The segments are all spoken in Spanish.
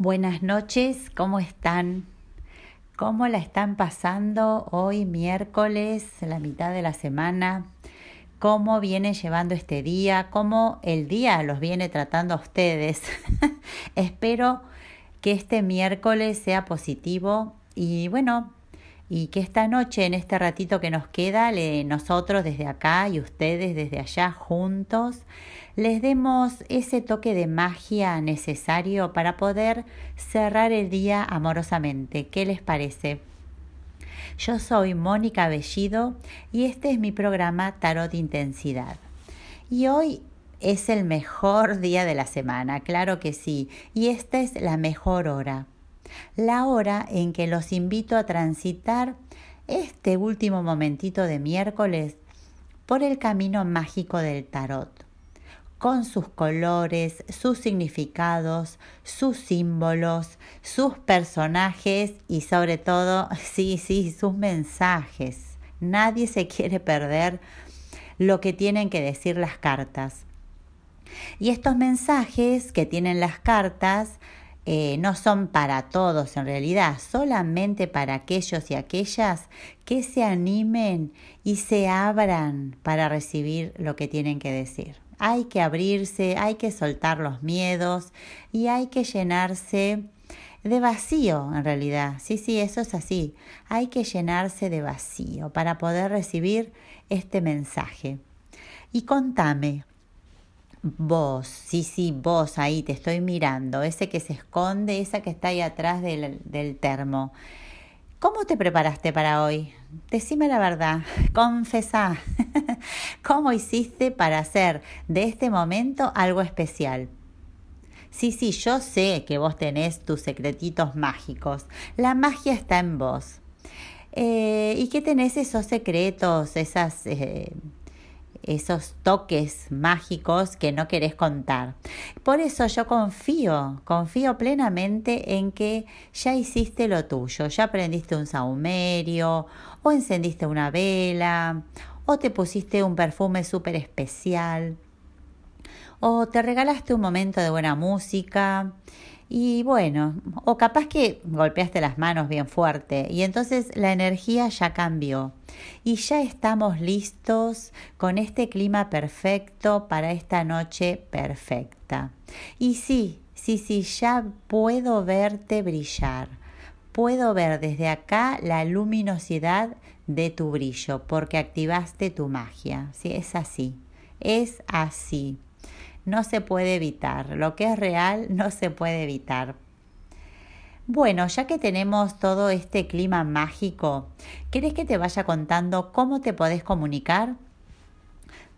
Buenas noches, ¿cómo están? ¿Cómo la están pasando hoy miércoles, la mitad de la semana? ¿Cómo viene llevando este día? ¿Cómo el día los viene tratando a ustedes? Espero que este miércoles sea positivo y bueno, y que esta noche, en este ratito que nos queda, nosotros desde acá y ustedes desde allá juntos, les demos ese toque de magia necesario para poder cerrar el día amorosamente. ¿Qué les parece? Yo soy Mónica Bellido y este es mi programa Tarot Intensidad. Y hoy es el mejor día de la semana, claro que sí, y esta es la mejor hora. La hora en que los invito a transitar este último momentito de miércoles por el camino mágico del tarot con sus colores, sus significados, sus símbolos, sus personajes y sobre todo, sí, sí, sus mensajes. Nadie se quiere perder lo que tienen que decir las cartas. Y estos mensajes que tienen las cartas eh, no son para todos en realidad, solamente para aquellos y aquellas que se animen y se abran para recibir lo que tienen que decir. Hay que abrirse, hay que soltar los miedos y hay que llenarse de vacío en realidad. Sí, sí, eso es así. Hay que llenarse de vacío para poder recibir este mensaje. Y contame, vos, sí, sí, vos ahí te estoy mirando, ese que se esconde, esa que está ahí atrás del, del termo. ¿Cómo te preparaste para hoy? Decime la verdad, confesá. ¿Cómo hiciste para hacer de este momento algo especial? Sí, sí, yo sé que vos tenés tus secretitos mágicos. La magia está en vos. Eh, ¿Y qué tenés esos secretos, esas eh, esos toques mágicos que no querés contar. Por eso yo confío, confío plenamente en que ya hiciste lo tuyo, ya aprendiste un saumerio, o encendiste una vela, o te pusiste un perfume súper especial, o te regalaste un momento de buena música, y bueno, o capaz que golpeaste las manos bien fuerte y entonces la energía ya cambió y ya estamos listos con este clima perfecto para esta noche perfecta. Y sí, sí, sí, ya puedo verte brillar. Puedo ver desde acá la luminosidad de tu brillo porque activaste tu magia. Sí, es así. Es así no se puede evitar. Lo que es real no se puede evitar. Bueno, ya que tenemos todo este clima mágico, ¿querés que te vaya contando cómo te podés comunicar?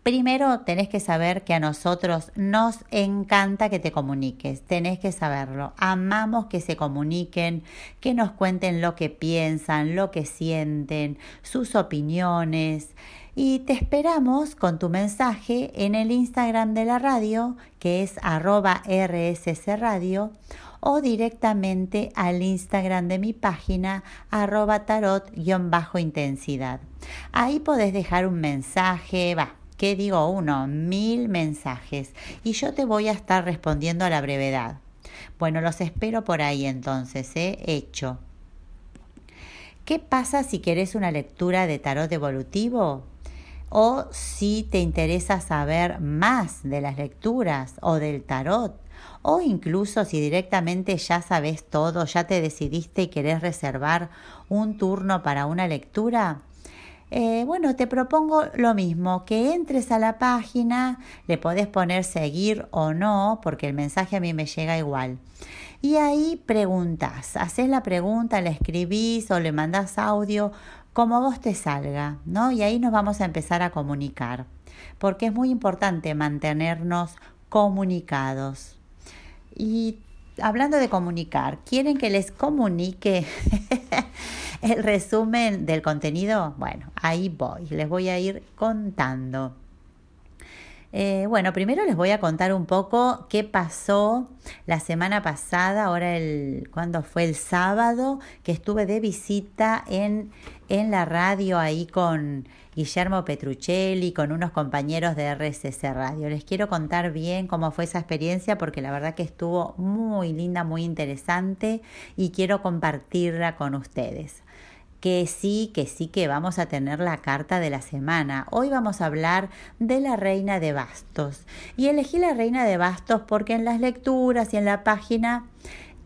Primero tenés que saber que a nosotros nos encanta que te comuniques, tenés que saberlo. Amamos que se comuniquen, que nos cuenten lo que piensan, lo que sienten, sus opiniones. Y te esperamos con tu mensaje en el Instagram de la radio, que es arroba RSC Radio, o directamente al Instagram de mi página arroba tarot-intensidad. Ahí podés dejar un mensaje, va, ¿qué digo uno? Mil mensajes y yo te voy a estar respondiendo a la brevedad. Bueno, los espero por ahí entonces, ¿eh? Hecho. ¿Qué pasa si querés una lectura de tarot evolutivo? O si te interesa saber más de las lecturas o del tarot. O incluso si directamente ya sabes todo, ya te decidiste y querés reservar un turno para una lectura, eh, bueno, te propongo lo mismo, que entres a la página, le podés poner seguir o no, porque el mensaje a mí me llega igual. Y ahí preguntas, haces la pregunta, la escribís o le mandás audio, como vos te salga, ¿no? Y ahí nos vamos a empezar a comunicar, porque es muy importante mantenernos comunicados. Y hablando de comunicar, ¿quieren que les comunique el resumen del contenido, bueno, ahí voy, les voy a ir contando. Eh, bueno, primero les voy a contar un poco qué pasó la semana pasada, ahora el, cuando fue el sábado, que estuve de visita en, en la radio ahí con Guillermo Petruccelli, con unos compañeros de RSS Radio. Les quiero contar bien cómo fue esa experiencia porque la verdad que estuvo muy linda, muy interesante y quiero compartirla con ustedes que sí, que sí que vamos a tener la carta de la semana. Hoy vamos a hablar de la reina de bastos. Y elegí la reina de bastos porque en las lecturas y en la página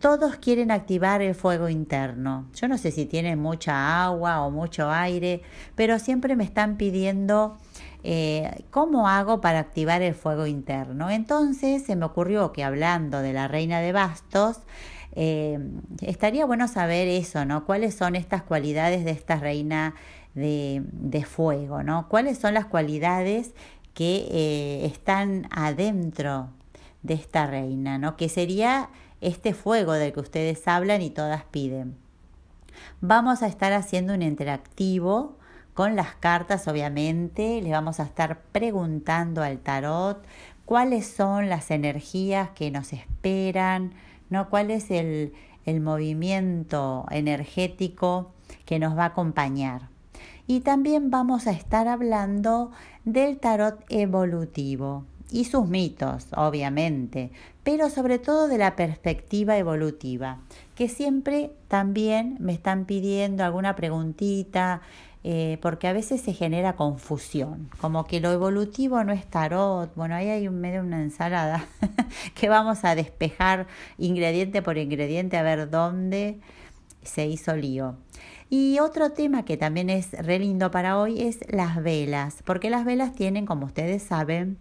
todos quieren activar el fuego interno. Yo no sé si tienen mucha agua o mucho aire, pero siempre me están pidiendo eh, cómo hago para activar el fuego interno. Entonces se me ocurrió que hablando de la reina de bastos, eh, estaría bueno saber eso, ¿no? ¿Cuáles son estas cualidades de esta reina de, fuego, ¿no? ¿Cuáles son las cualidades que eh, están adentro de esta reina, ¿no? Que sería este fuego del que ustedes hablan y todas piden. Vamos a estar haciendo un interactivo con las cartas, obviamente. Le vamos a estar preguntando al tarot cuáles son las energías que nos esperan, ¿no? ¿Cuál es el, el movimiento energético que nos va a acompañar? Y también vamos a estar hablando del tarot evolutivo y sus mitos, obviamente, pero sobre todo de la perspectiva evolutiva, que siempre también me están pidiendo alguna preguntita, eh, porque a veces se genera confusión, como que lo evolutivo no es tarot, bueno, ahí hay un medio una ensalada que vamos a despejar ingrediente por ingrediente a ver dónde se hizo lío. Y otro tema que también es re lindo para hoy es las velas, porque las velas tienen, como ustedes saben,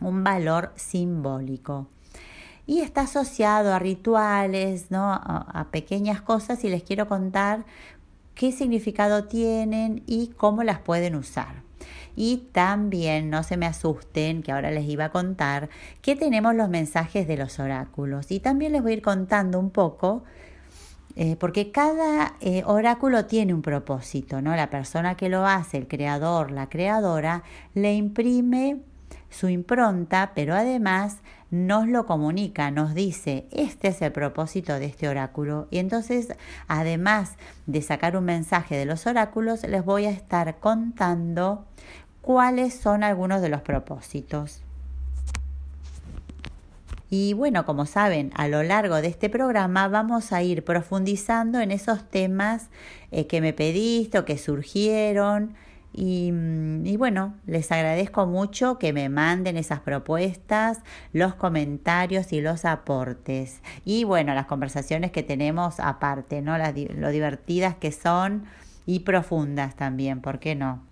un valor simbólico y está asociado a rituales, ¿no? a, pequeñas cosas y les quiero contar qué significado tienen y cómo las pueden usar. Y también no se me asusten, que ahora les iba a contar, que tenemos los mensajes de los oráculos. Y también les voy a ir contando un poco, eh, porque cada eh, oráculo tiene un propósito, ¿no? La persona que lo hace, el creador, la creadora, le imprime su impronta, pero además nos lo comunica, nos dice, este es el propósito de este oráculo. Y entonces, además de sacar un mensaje de los oráculos, les voy a estar contando cuáles son algunos de los propósitos. Y bueno, como saben, a lo largo de este programa vamos a ir profundizando en esos temas eh, que me pediste o que surgieron Mm, y, bueno, les agradezco mucho que me manden esas propuestas, los comentarios y los aportes. Y bueno, las conversaciones que tenemos aparte, ¿no? Las, lo divertidas que son y profundas también, ¿por qué no?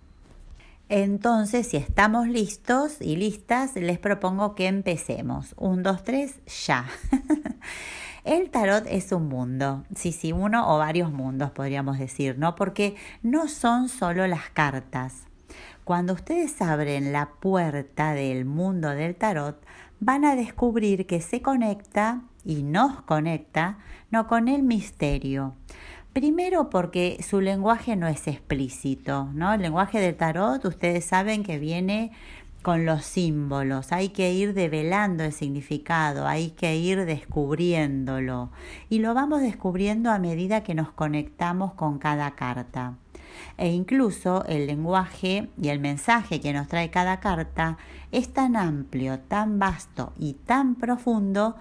Entonces, si estamos listos y listas, les propongo que empecemos. Un, dos, tres, ya. El tarot es un mundo, sí, sí, uno o varios mundos podríamos decir, ¿no? Porque no son solo las cartas. Cuando ustedes abren la puerta del mundo del tarot, van a descubrir que se conecta y nos conecta, no con el misterio. Primero porque su lenguaje no es explícito, ¿no? El lenguaje del tarot, ustedes saben que viene con los símbolos, hay que ir develando el significado, hay que ir descubriéndolo. Y lo vamos descubriendo a medida que nos conectamos con cada carta. E incluso el lenguaje y el mensaje que nos trae cada carta es tan amplio, tan vasto y tan profundo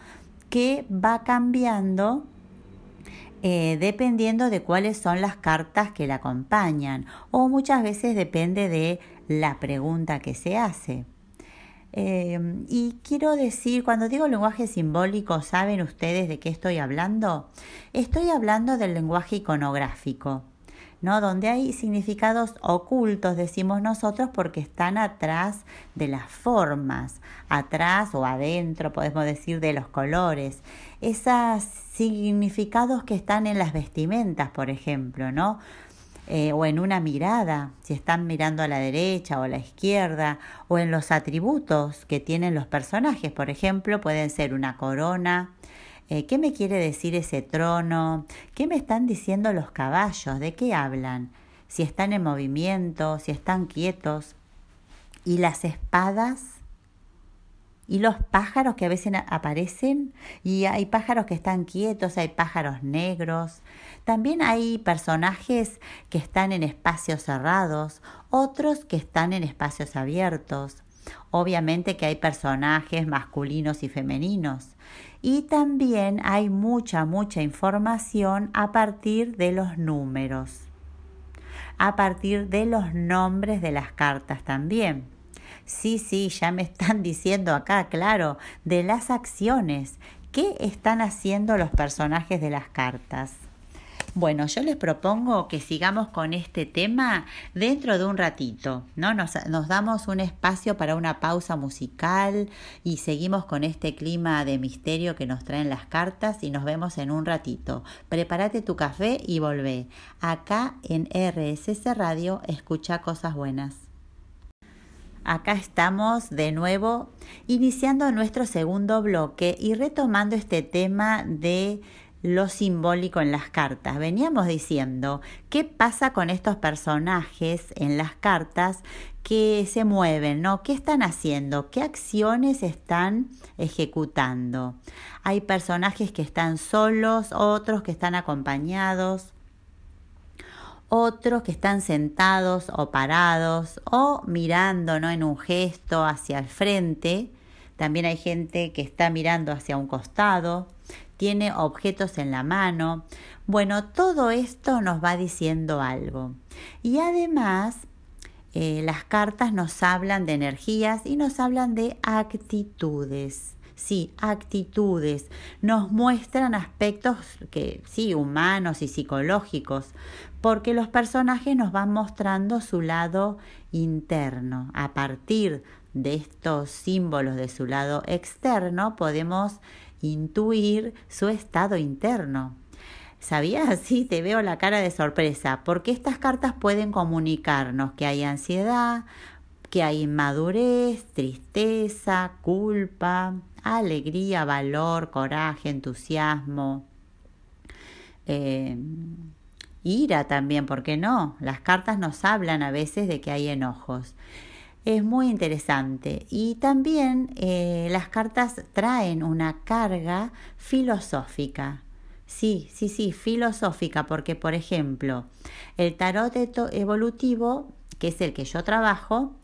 que va cambiando eh, dependiendo de cuáles son las cartas que la acompañan. O muchas veces depende de la pregunta que se hace. Em, y quiero decir, cuando digo lenguaje simbólico, ¿saben ustedes de qué estoy hablando? Estoy hablando del lenguaje iconográfico, ¿no? Donde hay significados ocultos, decimos nosotros, porque están atrás de las formas, atrás o adentro, podemos decir, de los colores. Esos significados que están en las vestimentas, por ejemplo, ¿no? Eh, o en una mirada, si están mirando a la derecha o a la izquierda, o en los atributos que tienen los personajes, por ejemplo, pueden ser una corona. Eh, ¿Qué me quiere decir ese trono? ¿Qué me están diciendo los caballos? ¿De qué hablan? Si están en movimiento, si están quietos. Y las espadas, y los pájaros que a veces aparecen y hay pájaros que están quietos, hay pájaros negros. También hay personajes que están en espacios cerrados, otros que están en espacios abiertos. Obviamente que hay personajes masculinos y femeninos. Y también hay mucha, mucha información a partir de los números, a partir de los nombres de las cartas también. Sí, sí, ya me están diciendo acá, claro, de las acciones. ¿Qué están haciendo los personajes de las cartas? Bueno, yo les propongo que sigamos con este tema dentro de un ratito, ¿no? Nos, damos un espacio para una pausa musical y seguimos con este clima de misterio que nos traen las cartas y nos vemos en un ratito. Prepárate tu café y volvé. Acá en RSS Radio, escucha cosas buenas. Acá estamos de nuevo iniciando nuestro segundo bloque y retomando este tema de lo simbólico en las cartas. Veníamos diciendo, ¿qué pasa con estos personajes en las cartas que se mueven, ¿no? ¿Qué están haciendo? ¿Qué acciones están ejecutando? Hay personajes que están solos, otros que están acompañados, otros que están sentados o parados o mirando, ¿no? En un gesto hacia el frente. También hay gente que está mirando hacia un costado tiene objetos en la mano. Bueno, todo esto nos va diciendo algo. Y además, eh, las cartas nos hablan de energías y nos hablan de actitudes. Sí, actitudes. Nos muestran aspectos que sí, humanos y psicológicos, porque los personajes nos van mostrando su lado interno. A partir de estos símbolos de su lado externo podemos intuir su estado interno. ¿Sabías? Sí, te veo la cara de sorpresa, porque estas cartas pueden comunicarnos que hay ansiedad, que hay inmadurez, tristeza, culpa, alegría, valor, coraje, entusiasmo, eh, ira también, ¿por qué no? Las cartas nos hablan a veces de que hay enojos es muy interesante. Y también eh, las cartas traen una carga filosófica. Sí, sí, sí, filosófica, porque por ejemplo, el tarot evolutivo, que es el que yo trabajo,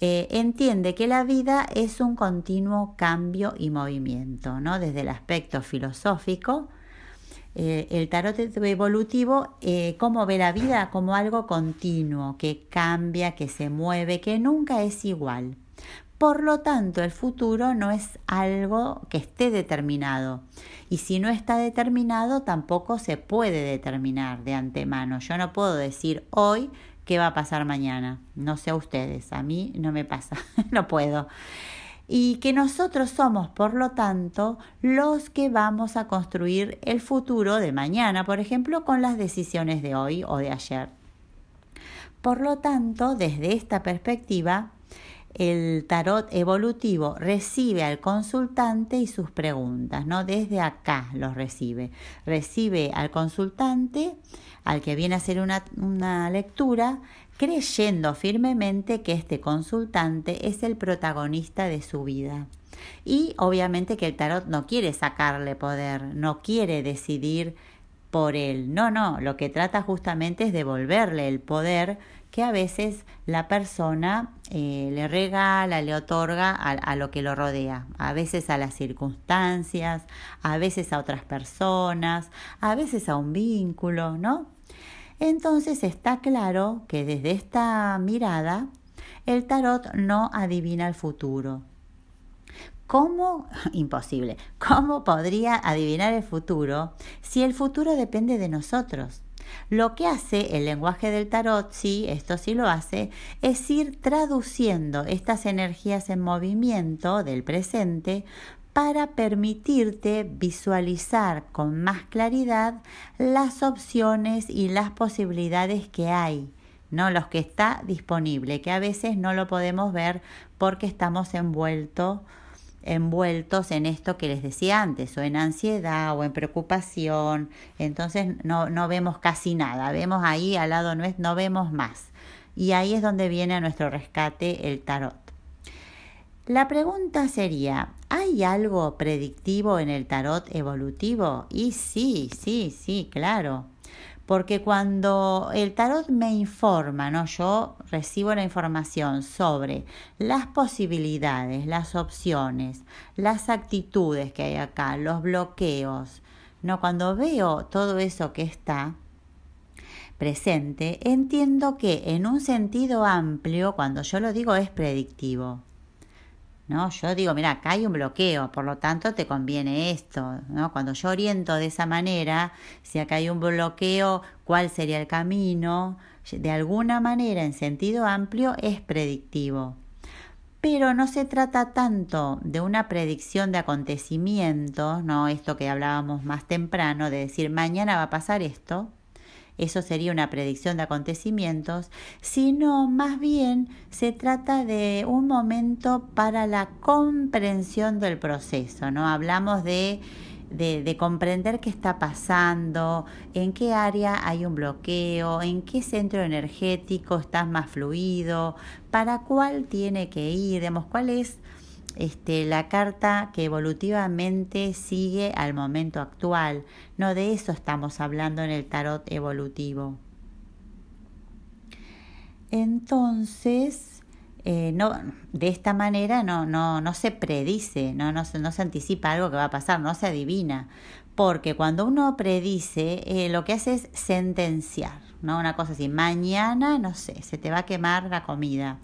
eh, entiende que la vida es un continuo cambio y movimiento, ¿no? Desde el aspecto filosófico, eh, el tarot evolutivo, eh, cómo ve la vida como algo continuo, que cambia, que se mueve, que nunca es igual. Por lo tanto, el futuro no es algo que esté determinado. Y si no está determinado, tampoco se puede determinar de antemano. Yo no puedo decir hoy qué va a pasar mañana. No sé a ustedes, a mí no me pasa, no puedo y que nosotros somos, por lo tanto, los que vamos a construir el futuro de mañana, por ejemplo, con las decisiones de hoy o de ayer. Por lo tanto, desde esta perspectiva, el tarot evolutivo recibe al consultante y sus preguntas, ¿no? Desde acá los recibe. Recibe al consultante, al que viene a hacer una, una lectura, creyendo firmemente que este consultante es el protagonista de su vida. Y obviamente que el tarot no quiere sacarle poder, no quiere decidir por él. No, no, lo que trata justamente es devolverle el poder que a veces la persona eh, le regala, le otorga a, a, lo que lo rodea, a veces a las circunstancias, a veces a otras personas, a veces a un vínculo, ¿no? Entonces está claro que desde esta mirada el tarot no adivina el futuro. ¿Cómo? Imposible. ¿Cómo podría adivinar el futuro si el futuro depende de nosotros? Lo que hace el lenguaje del tarot, sí, esto sí lo hace, es ir traduciendo estas energías en movimiento del presente para permitirte visualizar con más claridad las opciones y las posibilidades que hay, no los que está disponible, que a veces no lo podemos ver porque estamos envueltos envueltos en esto que les decía antes, o en ansiedad o en preocupación, entonces no, no vemos casi nada, vemos ahí al lado nuestro, no vemos más. Y ahí es donde viene a nuestro rescate el tarot. La pregunta sería, ¿hay algo predictivo en el tarot evolutivo? Y sí, sí, sí, claro. Porque cuando el tarot me informa, ¿no? Yo recibo la información sobre las posibilidades, las opciones, las actitudes que hay acá, los bloqueos. No, cuando veo todo eso que está, presente, entiendo que en un sentido amplio, cuando yo lo digo, es predictivo. ¿No? Yo digo, mira, acá hay un bloqueo, por lo tanto te conviene esto, ¿no? Cuando yo oriento de esa manera, si acá hay un bloqueo, ¿cuál sería el camino? De alguna manera, en sentido amplio, es predictivo. Pero no se trata tanto de una predicción de acontecimientos, ¿no? Esto que hablábamos más temprano, de decir mañana va a pasar esto, eso sería una predicción de acontecimientos, sino más bien se trata de un momento para la comprensión del proceso, ¿no? Hablamos de de, comprender qué está pasando, en qué área hay un bloqueo, en qué centro energético estás más fluido, para cuál tiene que ir, digamos, cuál es este, la carta que evolutivamente sigue al momento actual. No de eso estamos hablando en el tarot evolutivo. Entonces, eh, no, de esta manera no, no, no se predice, no, no, no, se anticipa algo que va a pasar, no se adivina. Porque cuando uno predice, eh, lo que hace es sentenciar, ¿no? Una cosa así, mañana, no sé, se te va a quemar la comida.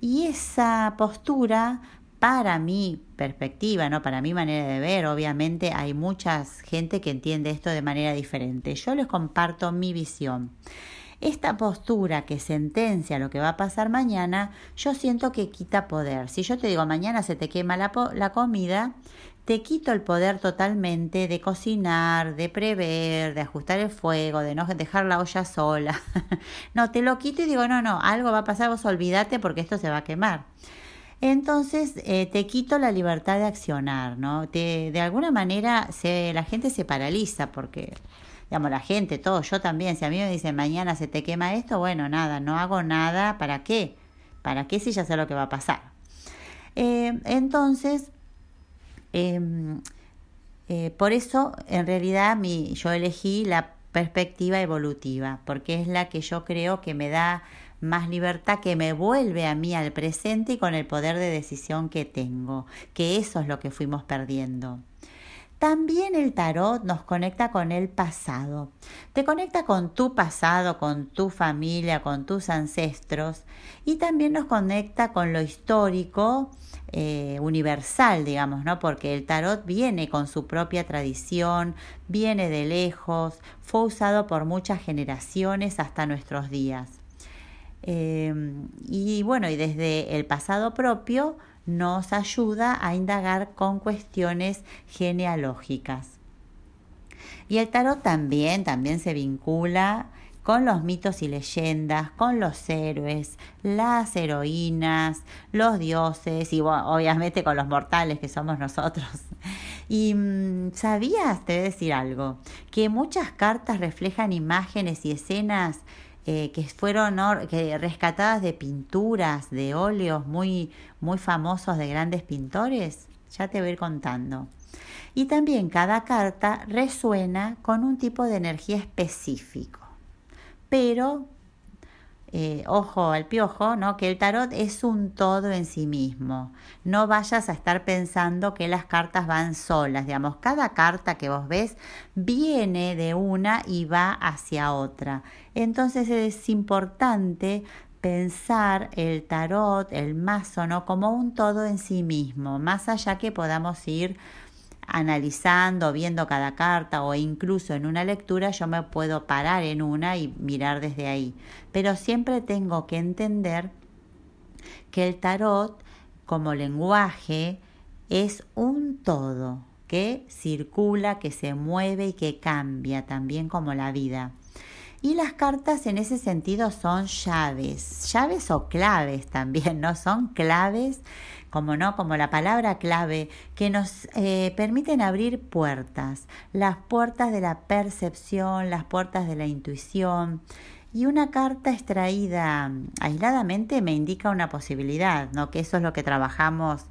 Y esa postura para mi perspectiva, ¿no? para mi manera de ver, obviamente hay mucha gente que entiende esto de manera diferente. Yo les comparto mi visión. Esta postura que sentencia lo que va a pasar mañana, yo siento que quita poder. Si yo te digo mañana se te quema la, la comida, te quito el poder totalmente de cocinar, de prever, de ajustar el fuego, de no dejar la olla sola. no, te lo quito y digo, no, no, algo va a pasar, vos olvídate porque esto se va a quemar entonces eh, te quito la libertad de accionar, ¿no? de alguna manera se, la gente se paraliza porque, digamos, la gente, todo, yo también, si a mí me dicen mañana se te quema esto, bueno, nada, no hago nada, ¿para qué? ¿Para qué si ya sé lo que va a pasar? Eh, entonces, em, eh, por eso, en realidad, mi, yo elegí la perspectiva evolutiva, porque es la que yo creo que me da más libertad que me vuelve a mí al presente y con el poder de decisión que tengo, que eso es lo que fuimos perdiendo. También el tarot nos conecta con el pasado. Te conecta con tu pasado, con tu familia, con tus ancestros y también nos conecta con lo histórico eh, universal, digamos, ¿no? Porque el tarot viene con su propia tradición, viene de lejos, fue usado por muchas generaciones hasta nuestros días. Em, y bueno, y desde el pasado propio nos ayuda a indagar con cuestiones genealógicas. Y el tarot también, también se vincula con los mitos y leyendas, con los héroes, las heroínas, los dioses y obviamente con los mortales que somos nosotros. Y mm, sabías, te voy a decir algo, que muchas cartas reflejan imágenes y escenas eh, que fueron que rescatadas de pinturas, de óleos muy, muy famosos de grandes pintores. Ya te voy a ir contando. Y también cada carta resuena con un tipo de energía específico. Pero eh, ojo al piojo, ¿no? Que el tarot es un todo en sí mismo. No vayas a estar pensando que las cartas van solas, digamos, cada carta que vos ves viene de una y va hacia otra. Entonces es importante pensar el tarot, el mazo, ¿no? Como un todo en sí mismo, más allá que podamos ir analizando, viendo cada carta o incluso en una lectura yo me puedo parar en una y mirar desde ahí. Pero siempre tengo que entender que el tarot como lenguaje es un todo que circula, que se mueve y que cambia también como la vida. Y las cartas en ese sentido son llaves, llaves o claves también, ¿no? Son claves como no, como la palabra clave, que nos eh, permiten abrir puertas, las puertas de la percepción, las puertas de la intuición. y una carta extraída aisladamente me indica una posibilidad, ¿no? Que eso es lo que trabajamos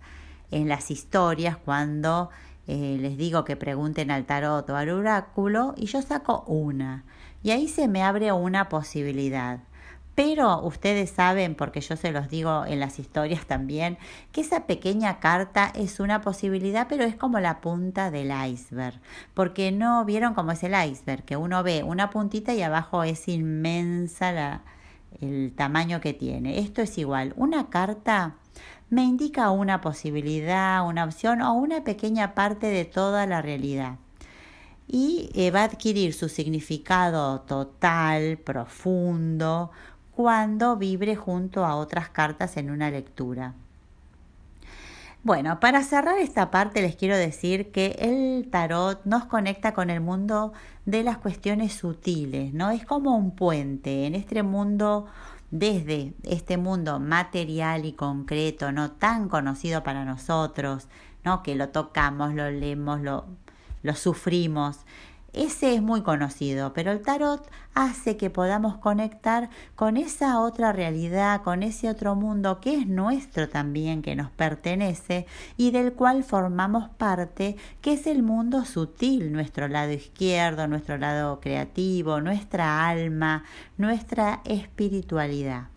en las historias cuando eh, les digo que pregunten al tarot o al oráculo y yo saco una y ahí se me abre una posibilidad. Pero ustedes saben, porque yo se los digo en las historias también, que esa pequeña carta es una posibilidad, pero es como la punta del iceberg. Porque no vieron cómo es el iceberg, que uno ve una puntita y abajo es inmensa la, el tamaño que tiene. Esto es igual. Una carta me indica una posibilidad, una opción o una pequeña parte de toda la realidad y eh, va a adquirir su significado total, profundo, cuando vibre junto a otras cartas en una lectura. Bueno, para cerrar esta parte les quiero decir que el tarot nos conecta con el mundo de las cuestiones sutiles, ¿no? Es como un puente en este mundo, desde este mundo material y concreto, no tan conocido para nosotros, ¿no? Que lo tocamos, lo leemos, lo, lo sufrimos, ese es muy conocido, pero el tarot hace que podamos conectar con esa otra realidad, con ese otro mundo que es nuestro también, que nos pertenece y del cual formamos parte, que es el mundo sutil, nuestro lado izquierdo, nuestro lado creativo, nuestra alma, nuestra espiritualidad.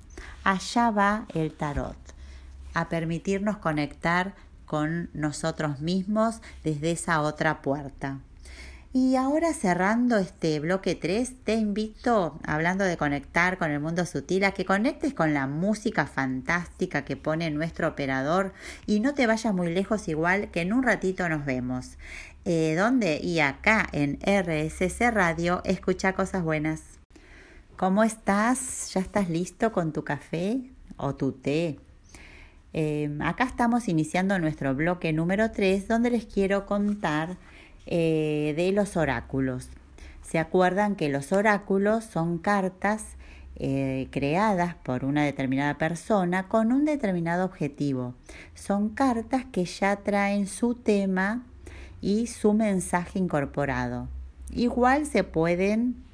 Allá va el tarot, a permitirnos conectar con nosotros mismos desde esa otra puerta. Y ahora cerrando este bloque 3, te invito, hablando de conectar con el mundo sutil, a que conectes con la música fantástica que pone nuestro operador y no te vayas muy lejos igual que en un ratito nos vemos. Eh, ¿Dónde? Y acá en RSC Radio, escucha cosas buenas. ¿Cómo estás? ¿Ya estás listo con tu café o tu té? Eh, acá estamos iniciando nuestro bloque número 3 donde les quiero contar eh, de los oráculos. ¿Se acuerdan que los oráculos son cartas eh, creadas por una determinada persona con un determinado objetivo? Son cartas que ya traen su tema y su mensaje incorporado. Igual se pueden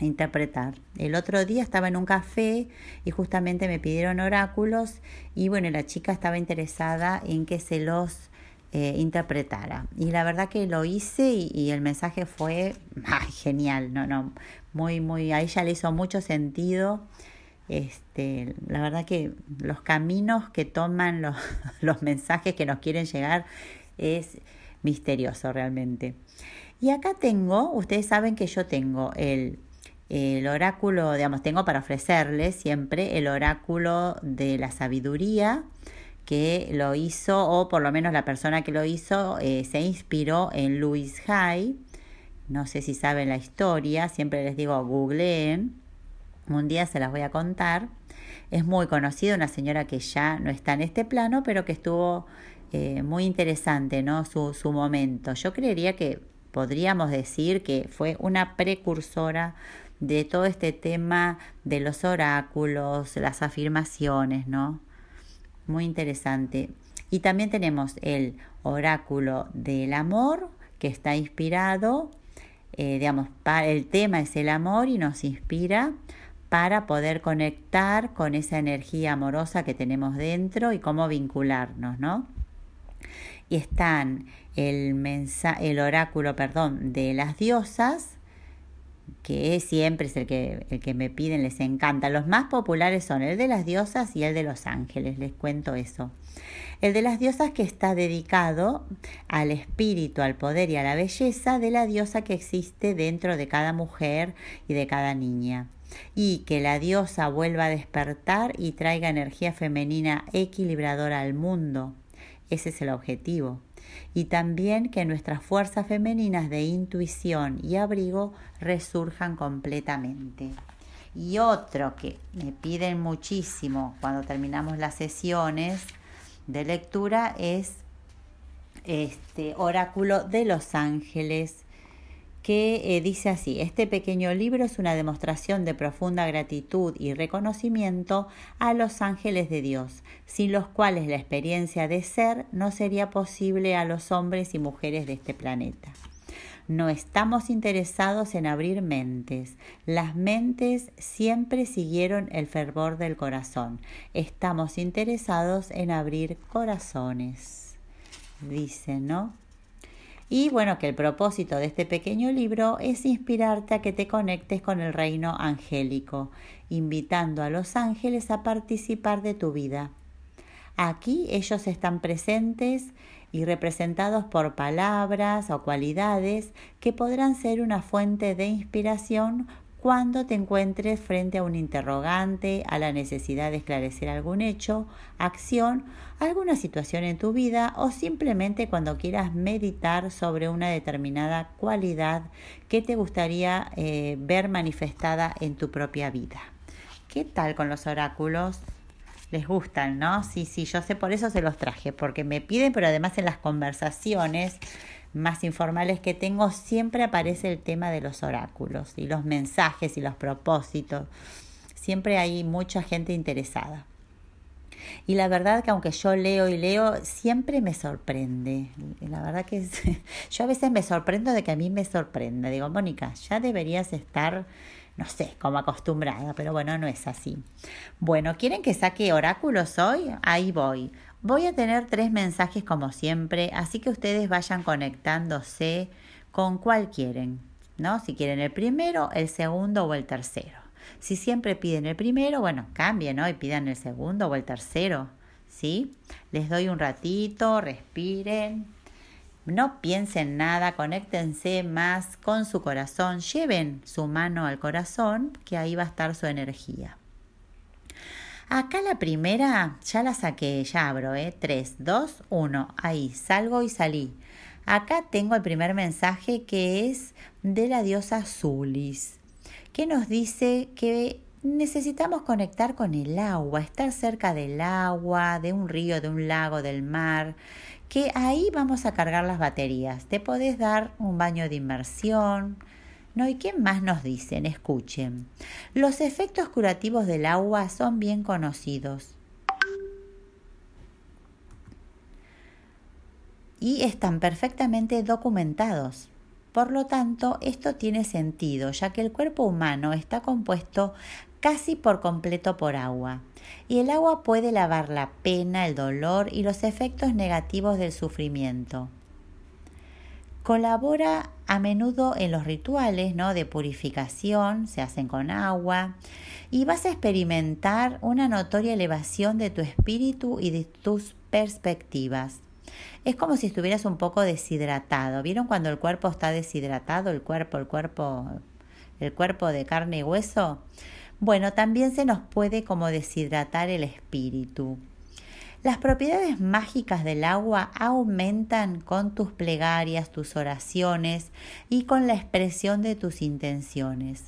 interpretar. El otro día estaba en un café y justamente me pidieron oráculos y bueno, la chica estaba interesada en que se los eh, interpretara. Y la verdad que lo hice y, el mensaje fue genial, no, no, muy, muy, a ella le hizo mucho sentido. Este, la verdad que los caminos que toman los, los mensajes que nos quieren llegar es misterioso realmente. Y acá tengo, ustedes saben que yo tengo el, el oráculo, digamos, tengo para ofrecerles siempre el oráculo de la sabiduría, que lo hizo, o por lo menos la persona que lo hizo, eh, se inspiró en Louis Hay. No sé si saben la historia, siempre les digo googleen. Un día se las voy a contar. Es muy conocida, una señora que ya no está en este plano, pero que estuvo eh, muy interesante, ¿no? Su, su momento. Yo creería que podríamos decir que fue una precursora de todo este tema de los oráculos, las afirmaciones, ¿no? Muy interesante. Y también tenemos el oráculo del amor, que está inspirado, eh, digamos, para, el tema es el amor y nos inspira para poder conectar con esa energía amorosa que tenemos dentro y cómo vincularnos, ¿no? Y están el, el oráculo, perdón, de las diosas, que siempre es el que, el que me piden, les encanta. Los más populares son el de las diosas y el de los ángeles, les cuento eso. El de las diosas que está dedicado al espíritu, al poder y a la belleza de la diosa que existe dentro de cada mujer y de cada niña. Y que la diosa vuelva a despertar y traiga energía femenina equilibradora al mundo. Ese es el objetivo y también que nuestras fuerzas femeninas de intuición y abrigo resurjan completamente. Y otro que me piden muchísimo cuando terminamos las sesiones de lectura es este oráculo de los ángeles que eh, dice así, este pequeño libro es una demostración de profunda gratitud y reconocimiento a los ángeles de Dios, sin los cuales la experiencia de ser no sería posible a los hombres y mujeres de este planeta. No estamos interesados en abrir mentes. Las mentes siempre siguieron el fervor del corazón. Estamos interesados en abrir corazones. Dice, ¿no? Y bueno, que el propósito de este pequeño libro es inspirarte a que te conectes con el reino angélico, invitando a los ángeles a participar de tu vida. Aquí ellos están presentes y representados por palabras o cualidades que podrán ser una fuente de inspiración cuando te encuentres frente a un interrogante, a la necesidad de esclarecer algún hecho, acción, alguna situación en tu vida o simplemente cuando quieras meditar sobre una determinada cualidad que te gustaría eh, ver manifestada en tu propia vida. ¿Qué tal con los oráculos? les gustan, ¿no? Sí, sí, yo sé, por eso se los traje, porque me piden, pero además en las conversaciones más informales que tengo, siempre aparece el tema de los oráculos y los mensajes y los propósitos. Siempre hay mucha gente interesada. Y la verdad que aunque yo leo y leo, siempre me sorprende. La verdad que yo a veces me sorprendo de que a mí me sorprende. Digo, Mónica, ya deberías estar, no sé, como acostumbrada, pero bueno, no es así. Bueno, ¿quieren que saque oráculos hoy? Ahí voy. Voy a tener tres mensajes como siempre, así que ustedes vayan conectándose con cuál quieren, ¿no? Si quieren el primero, el segundo o el tercero. Si siempre piden el primero, bueno, cambien, ¿no? Y pidan el segundo o el tercero, ¿sí? Les doy un ratito, respiren, no piensen nada, conéctense más con su corazón, lleven su mano al corazón, que ahí va a estar su energía. Acá la primera ya la saqué, ya abro, ¿eh? 3, 2, 1. Ahí, salgo y salí. Acá tengo el primer mensaje que es de la diosa Zulis, que nos dice que necesitamos conectar con el agua, estar cerca del agua, de un río, de un lago, del mar, que ahí vamos a cargar las baterías. Te podés dar un baño de inmersión, ¿No? ¿Y qué más nos dicen? Escuchen. Los efectos curativos del agua son bien conocidos. Y están perfectamente documentados. Por lo tanto, esto tiene sentido, ya que el cuerpo humano está compuesto casi por completo por agua, y el agua puede lavar la pena, el dolor y los efectos negativos del sufrimiento. Colabora a menudo en los rituales ¿no? de purificación, se hacen con agua, y vas a experimentar una notoria elevación de tu espíritu y de tus perspectivas. Es como si estuvieras un poco deshidratado. ¿Vieron cuando el cuerpo está deshidratado? El cuerpo, el cuerpo, el cuerpo de carne y hueso. Bueno, también se nos puede como deshidratar el espíritu. Las propiedades mágicas del agua aumentan con tus plegarias, tus oraciones y con la expresión de tus intenciones.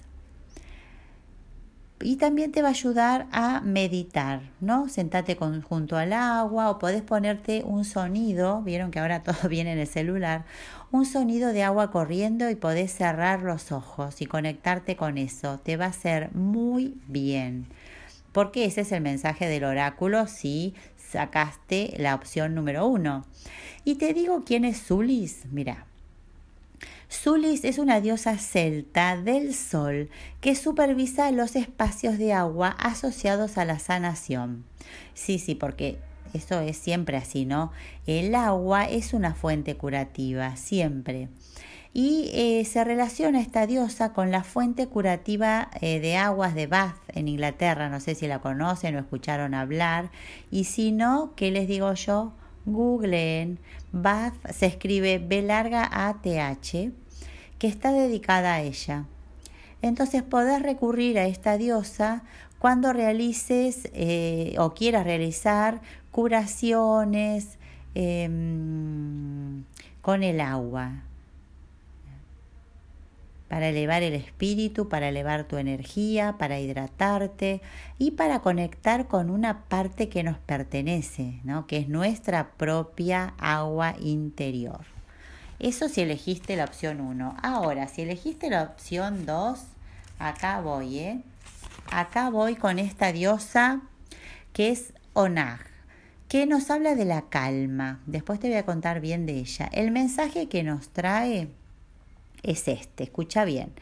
Y también te va a ayudar a meditar, ¿no? Sentate junto al agua o podés ponerte un sonido, vieron que ahora todo viene en el celular, un sonido de agua corriendo y podés cerrar los ojos y conectarte con eso. Te va a hacer muy bien porque ese es el mensaje del oráculo si sacaste la opción número uno. Y te digo quién es Zulis. Mira. Zulis es una diosa celta del sol que supervisa los espacios de agua asociados a la sanación. Sí, sí, porque eso es siempre así, ¿no? El agua es una fuente curativa, siempre y eh, se relaciona esta diosa con la fuente curativa eh, de aguas de Bath en Inglaterra. No sé si la conocen o escucharon hablar. Y si no, ¿qué les digo yo? Googleen. Bath se escribe B larga A T H, que está dedicada a ella. Entonces podés recurrir a esta diosa cuando realices eh, o quieras realizar curaciones em, con el agua para elevar el espíritu, para elevar tu energía, para hidratarte y para conectar con una parte que nos pertenece, ¿no? que es nuestra propia agua interior. Eso si elegiste la opción 1. Ahora, si elegiste la opción 2, acá voy, ¿eh? Acá voy con esta diosa que es Onag, que nos habla de la calma. Después te voy a contar bien de ella. El mensaje que nos trae es este, escucha bien.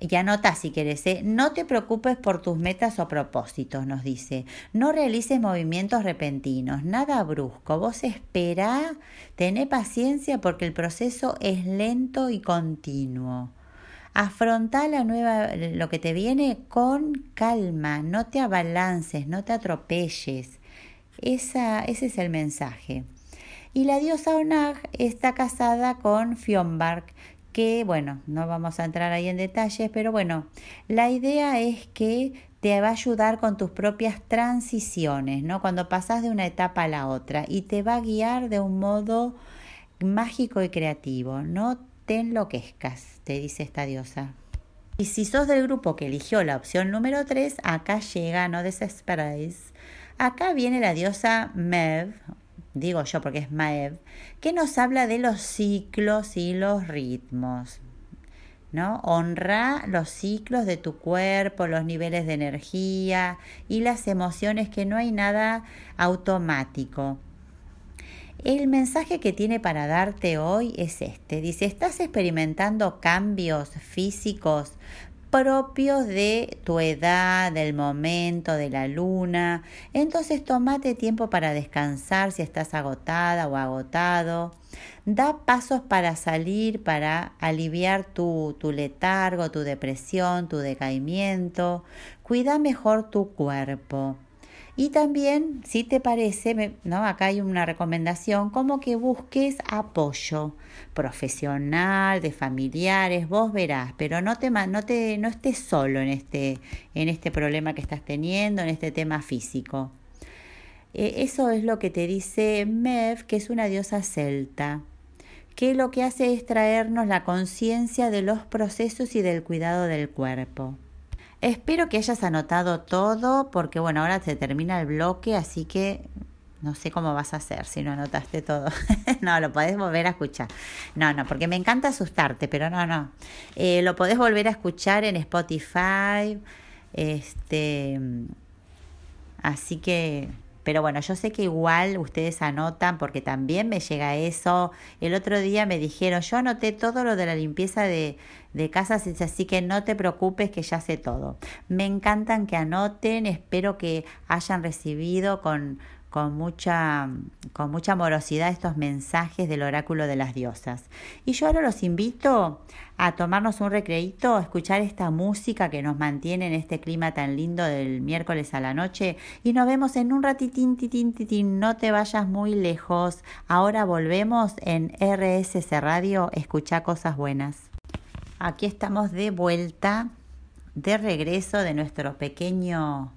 Y anota si quieres, ¿eh? no te preocupes por tus metas o propósitos, nos dice. No realices movimientos repentinos, nada brusco. Vos espera, tené paciencia porque el proceso es lento y continuo. Afronta la nueva, lo que te viene con calma, no te abalances, no te atropelles. Esa, ese es el mensaje. Y la diosa Onag está casada con Fionbark, que, bueno, no vamos a entrar ahí en detalles, pero bueno, la idea es que te va a ayudar con tus propias transiciones, ¿no? Cuando pasas de una etapa a la otra y te va a guiar de un modo mágico y creativo. No te enloquezcas, te dice esta diosa. Y si sos del grupo que eligió la opción número 3, acá llega, no desesperáis. Acá viene la diosa Mev, digo yo porque es Maev, que nos habla de los ciclos y los ritmos. ¿no? Honra los ciclos de tu cuerpo, los niveles de energía y las emociones, que no hay nada automático. El mensaje que tiene para darte hoy es este. Dice, ¿estás experimentando cambios físicos propios de tu edad, del momento, de la luna. Entonces tómate tiempo para descansar si estás agotada o agotado. Da pasos para salir, para aliviar tu, tu letargo, tu depresión, tu decaimiento. Cuida mejor tu cuerpo. Y también, si te parece, ¿no? acá hay una recomendación, como que busques apoyo profesional, de familiares, vos verás, pero no te, no te no estés solo en este, en este problema que estás teniendo, en este tema físico. Eh, eso es lo que te dice Mev, que es una diosa celta, que lo que hace es traernos la conciencia de los procesos y del cuidado del cuerpo. Espero que hayas anotado todo porque bueno, ahora se termina el bloque, así que no sé cómo vas a hacer si no anotaste todo. no, lo podés volver a escuchar. No, no, porque me encanta asustarte, pero no, no. Eh, lo podés volver a escuchar en Spotify. Este, así que pero bueno, yo sé que igual ustedes anotan porque también me llega eso. El otro día me dijeron, yo anoté todo lo de la limpieza de, de casas, así que no te preocupes que ya sé todo. Me encantan que anoten, espero que hayan recibido con, con mucha, con mucha amorosidad estos mensajes del oráculo de las diosas. Y yo ahora los invito a tomarnos un recreito, a escuchar esta música que nos mantiene en este clima tan lindo del miércoles a la noche y nos vemos en un ratitín, titín, titín, no te vayas muy lejos. Ahora volvemos en RSC Radio, escucha cosas buenas. Aquí estamos de vuelta, de regreso de nuestro pequeño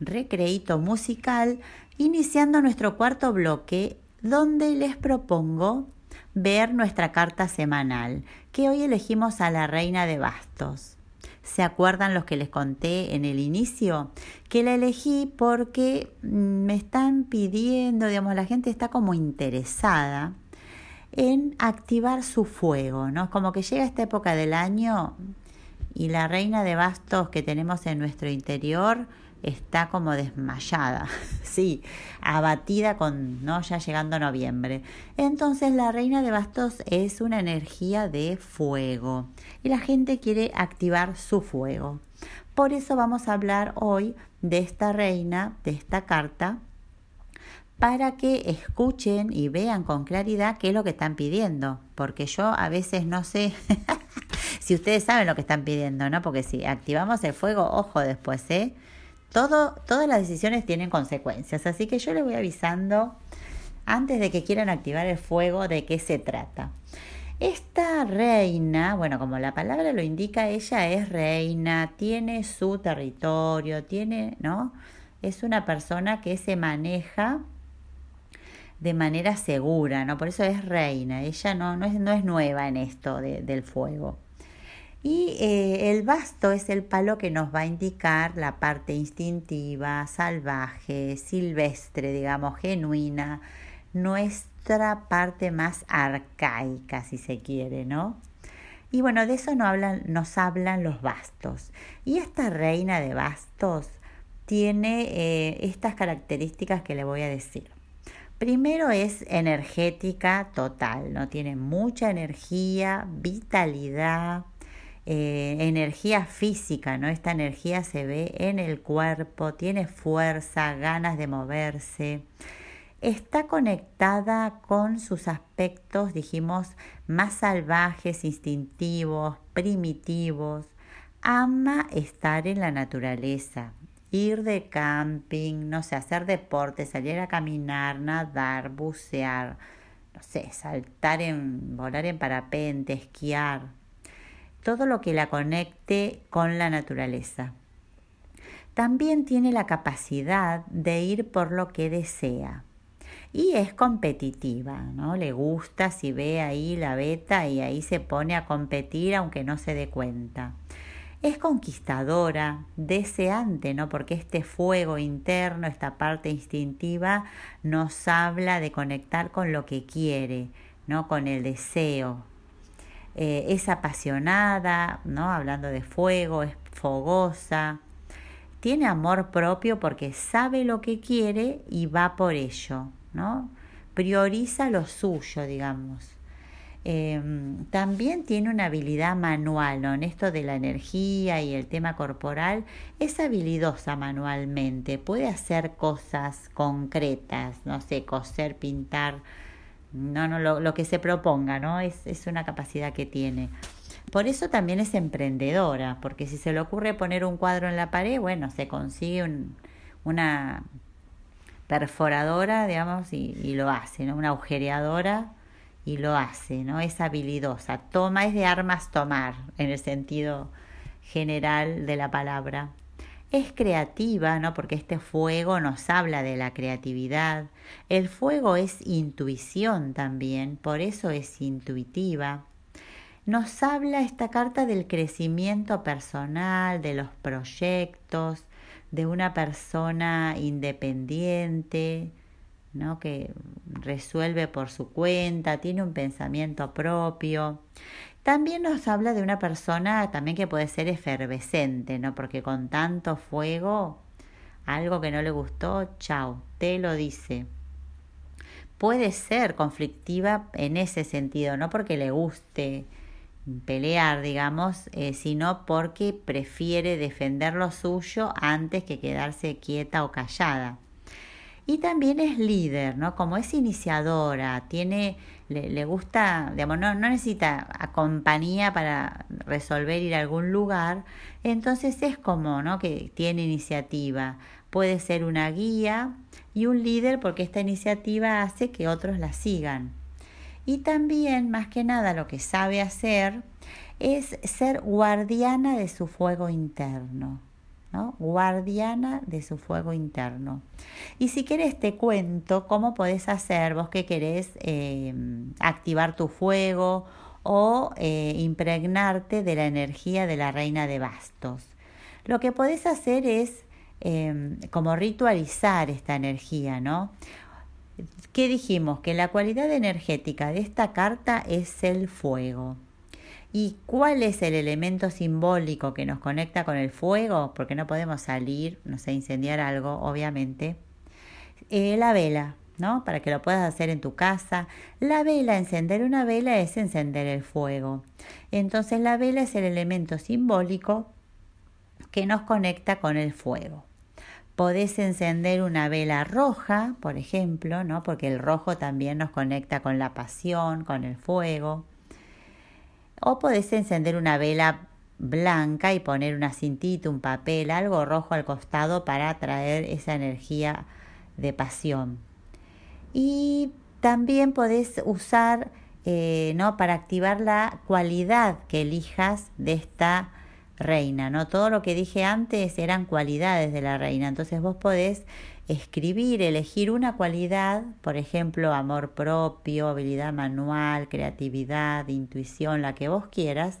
recreito musical iniciando nuestro cuarto bloque donde les propongo ver nuestra carta semanal, que hoy elegimos a la reina de bastos. ¿Se acuerdan los que les conté en el inicio? Que la elegí porque mm, me están pidiendo, digamos, la gente está como interesada en activar su fuego, ¿no? Como que llega esta época del año y la reina de bastos que tenemos en nuestro interior está como desmayada, sí, abatida con, ¿no? Ya llegando noviembre. Entonces la reina de bastos es una energía de fuego y la gente quiere activar su fuego. Por eso vamos a hablar hoy de esta reina, de esta carta, para que escuchen y vean con claridad qué es lo que están pidiendo, porque yo a veces no sé si ustedes saben lo que están pidiendo, ¿no? Porque si activamos el fuego, ojo después, ¿eh? Todo, todas las decisiones tienen consecuencias, así que yo les voy avisando antes de que quieran activar el fuego de qué se trata. Esta reina, bueno, como la palabra lo indica, ella es reina, tiene su territorio, tiene, ¿no? Es una persona que se maneja de manera segura, ¿no? Por eso es reina, ella no, no, es, no es nueva en esto del fuego. Y eh, el basto es el palo que nos va a indicar la parte instintiva, salvaje, silvestre, digamos, genuina, nuestra parte más arcaica, si se quiere, ¿no? Y bueno, de eso nos hablan, nos hablan los bastos. Y esta reina de bastos tiene eh, estas características que le voy a decir. Primero es energética total, ¿no? Tiene mucha energía, vitalidad, eh, energía física, ¿no? Esta energía se ve en el cuerpo, tiene fuerza, ganas de moverse. Está conectada con sus aspectos, dijimos, más salvajes, instintivos, primitivos. Ama estar en la naturaleza, ir de camping, no sé, hacer deporte, salir a caminar, nadar, bucear, no sé, saltar en, volar en parapente, esquiar, todo lo que la conecte con la naturaleza. También tiene la capacidad de ir por lo que desea. Y es competitiva, ¿no? Le gusta si ve ahí la beta y ahí se pone a competir aunque no se dé cuenta es conquistadora, deseante, ¿no? Porque este fuego interno, esta parte instintiva, nos habla de conectar con lo que quiere, ¿no? Con el deseo. Eh, es apasionada, ¿no? Hablando de fuego, es fogosa. Tiene amor propio porque sabe lo que quiere y va por ello, ¿no? Prioriza lo suyo, digamos. Em, también tiene una habilidad manual, ¿no? En esto de la energía y el tema corporal, es habilidosa manualmente, puede hacer cosas concretas, no sé, coser, pintar, no, no, lo, que se proponga, ¿no? Es, es una capacidad que tiene. Por eso también es emprendedora, porque si se le ocurre poner un cuadro en la pared, bueno, se consigue una perforadora, digamos, y, y lo hace, ¿no? Una agujereadora y lo hace, ¿no? Es habilidosa. Toma es de armas tomar, en el sentido general de la palabra. Es creativa, ¿no? Porque este fuego nos habla de la creatividad. El fuego es intuición también, por eso es intuitiva. Nos habla esta carta del crecimiento personal, de los proyectos, de una persona independiente, ¿no? que resuelve por su cuenta, tiene un pensamiento propio. También nos habla de una persona también que puede ser efervescente, ¿no? Porque con tanto fuego, algo que no le gustó, chao, te lo dice. Puede ser conflictiva en ese sentido, no porque le guste pelear, digamos, eh, sino porque prefiere defender lo suyo antes que quedarse quieta o callada. Y también es líder, ¿no? Como es iniciadora, tiene, le, gusta, digamos, no, no necesita compañía para resolver ir a algún lugar, entonces es como, ¿no? Que tiene iniciativa. Puede ser una guía y un líder porque esta iniciativa hace que otros la sigan. Y también, más que nada, lo que sabe hacer es ser guardiana de su fuego interno guardiana de su fuego interno. Y si querés te cuento cómo podés hacer, vos que querés em, activar tu fuego o eh, impregnarte de la energía de la reina de bastos. Lo que podés hacer es em, como ritualizar esta energía, ¿no? ¿Qué dijimos? Que la cualidad energética de esta carta es el fuego. ¿Y cuál es el elemento simbólico que nos conecta con el fuego? Porque no podemos salir, no sé, incendiar algo, obviamente. Eh, la vela, ¿no? Para que lo puedas hacer en tu casa. La vela, encender una vela es encender el fuego. Entonces la vela es el elemento simbólico que nos conecta con el fuego. Podés encender una vela roja, por ejemplo, ¿no? Porque el rojo también nos conecta con la pasión, con el fuego. O podés encender una vela blanca y poner una cintita, un papel, algo rojo al costado para atraer esa energía de pasión. Y también podés usar, eh, ¿no? Para activar la cualidad que elijas de esta reina, ¿no? Todo lo que dije antes eran cualidades de la reina. Entonces vos podés escribir, elegir una cualidad, por ejemplo, amor propio, habilidad manual, creatividad, intuición, la que vos quieras,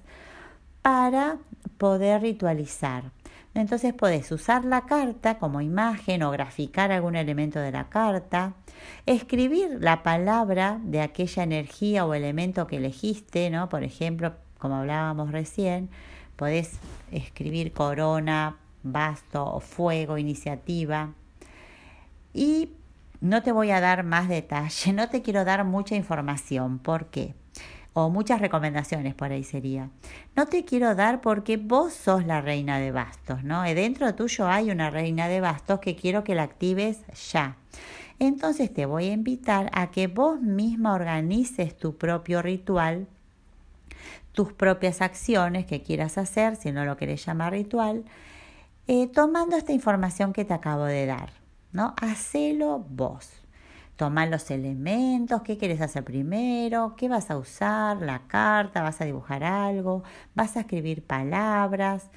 para poder ritualizar. Entonces podés usar la carta como imagen o graficar algún elemento de la carta, escribir la palabra de aquella energía o elemento que elegiste, ¿no? Por ejemplo, como hablábamos recién, podés escribir corona, basto o fuego, iniciativa, y no te voy a dar más detalle, no te quiero dar mucha información. ¿Por qué? O muchas recomendaciones por ahí sería. No te quiero dar porque vos sos la reina de bastos, ¿no? Y dentro tuyo hay una reina de bastos que quiero que la actives ya. Entonces te voy a invitar a que vos misma organices tu propio ritual, tus propias acciones que quieras hacer, si no lo querés llamar ritual, eh, tomando esta información que te acabo de dar, ¿no? Hacelo vos. Toma los elementos, qué quieres hacer primero, qué vas a usar, la carta, vas a dibujar algo, vas a escribir palabras.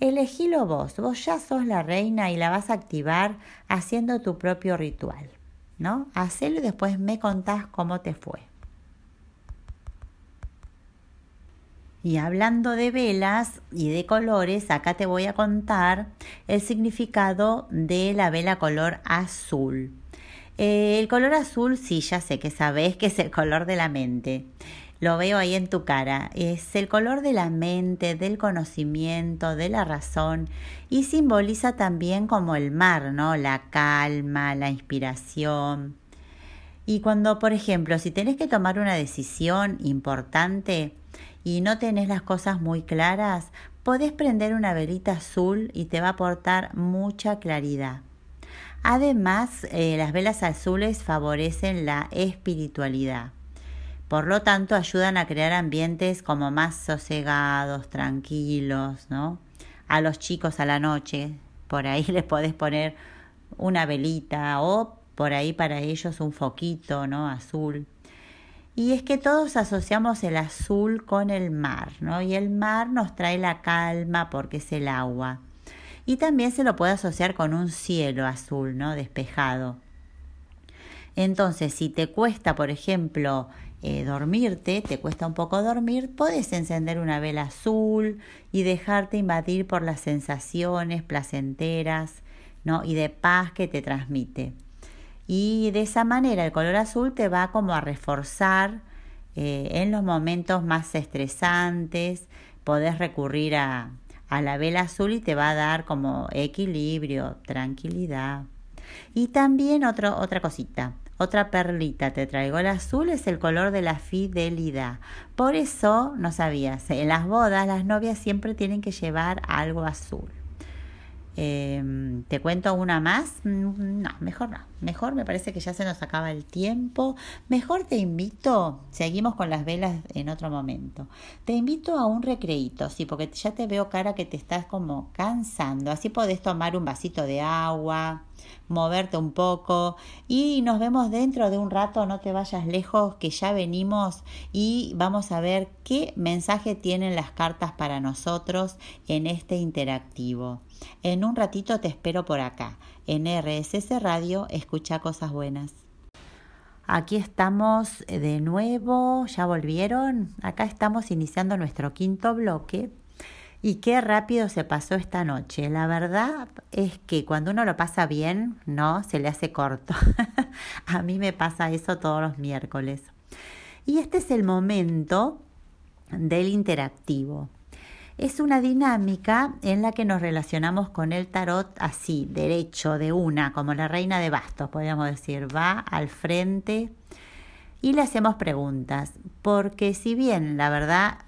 Elegilo vos, vos ya sos la reina y la vas a activar haciendo tu propio ritual. ¿no? Hacelo y después me contás cómo te fue. Y hablando de velas y de colores, acá te voy a contar el significado de la vela color azul. Eh, el color azul, sí, ya sé que sabes que es el color de la mente. Lo veo ahí en tu cara. Es el color de la mente, del conocimiento, de la razón y simboliza también como el mar, ¿no? La calma, la inspiración. Y cuando, por ejemplo, si tenés que tomar una decisión importante y no tenés las cosas muy claras, podés prender una velita azul y te va a aportar mucha claridad. Además, eh, las velas azules favorecen la espiritualidad. Por lo tanto, ayudan a crear ambientes como más sosegados, tranquilos, ¿no? A los chicos a la noche, por ahí les podés poner una velita o por ahí para ellos un foquito, ¿no? Azul. Y es que todos asociamos el azul con el mar, ¿no? Y el mar nos trae la calma porque es el agua. Y también se lo puede asociar con un cielo azul, ¿no? Despejado. Entonces, si te cuesta, por ejemplo, eh, dormirte, te cuesta un poco dormir, puedes encender una vela azul y dejarte invadir por las sensaciones placenteras ¿no? y de paz que te transmite. Y de esa manera el color azul te va como a reforzar eh, en los momentos más estresantes, podés recurrir a, a la vela azul y te va a dar como equilibrio, tranquilidad. Y también otra cosita, otra perlita te traigo. El azul es el color de la fidelidad. Por eso, no sabías, en las bodas las novias siempre tienen que llevar algo azul. Em, ¿Te cuento una más? Mm, no, mejor no. Mejor me parece que ya se nos acaba el tiempo. Mejor te invito, seguimos con las velas en otro momento. Te invito a un recreito, sí, porque ya te veo cara que te estás como cansando. Así podés tomar un vasito de agua, moverte un poco y nos vemos dentro de un rato, no te vayas lejos, que ya venimos y vamos a ver qué mensaje tienen las cartas para nosotros en este interactivo. En un ratito te espero por acá. En RSS Radio, escucha cosas buenas. Aquí estamos de nuevo, ya volvieron. Acá estamos iniciando nuestro quinto bloque. Y qué rápido se pasó esta noche. La verdad es que cuando uno lo pasa bien, no, se le hace corto. A mí me pasa eso todos los miércoles. Y este es el momento del interactivo. Es una dinámica en la que nos relacionamos con el tarot así, derecho, de una, como la reina de bastos, podríamos decir, va al frente y le hacemos preguntas, porque si bien la verdad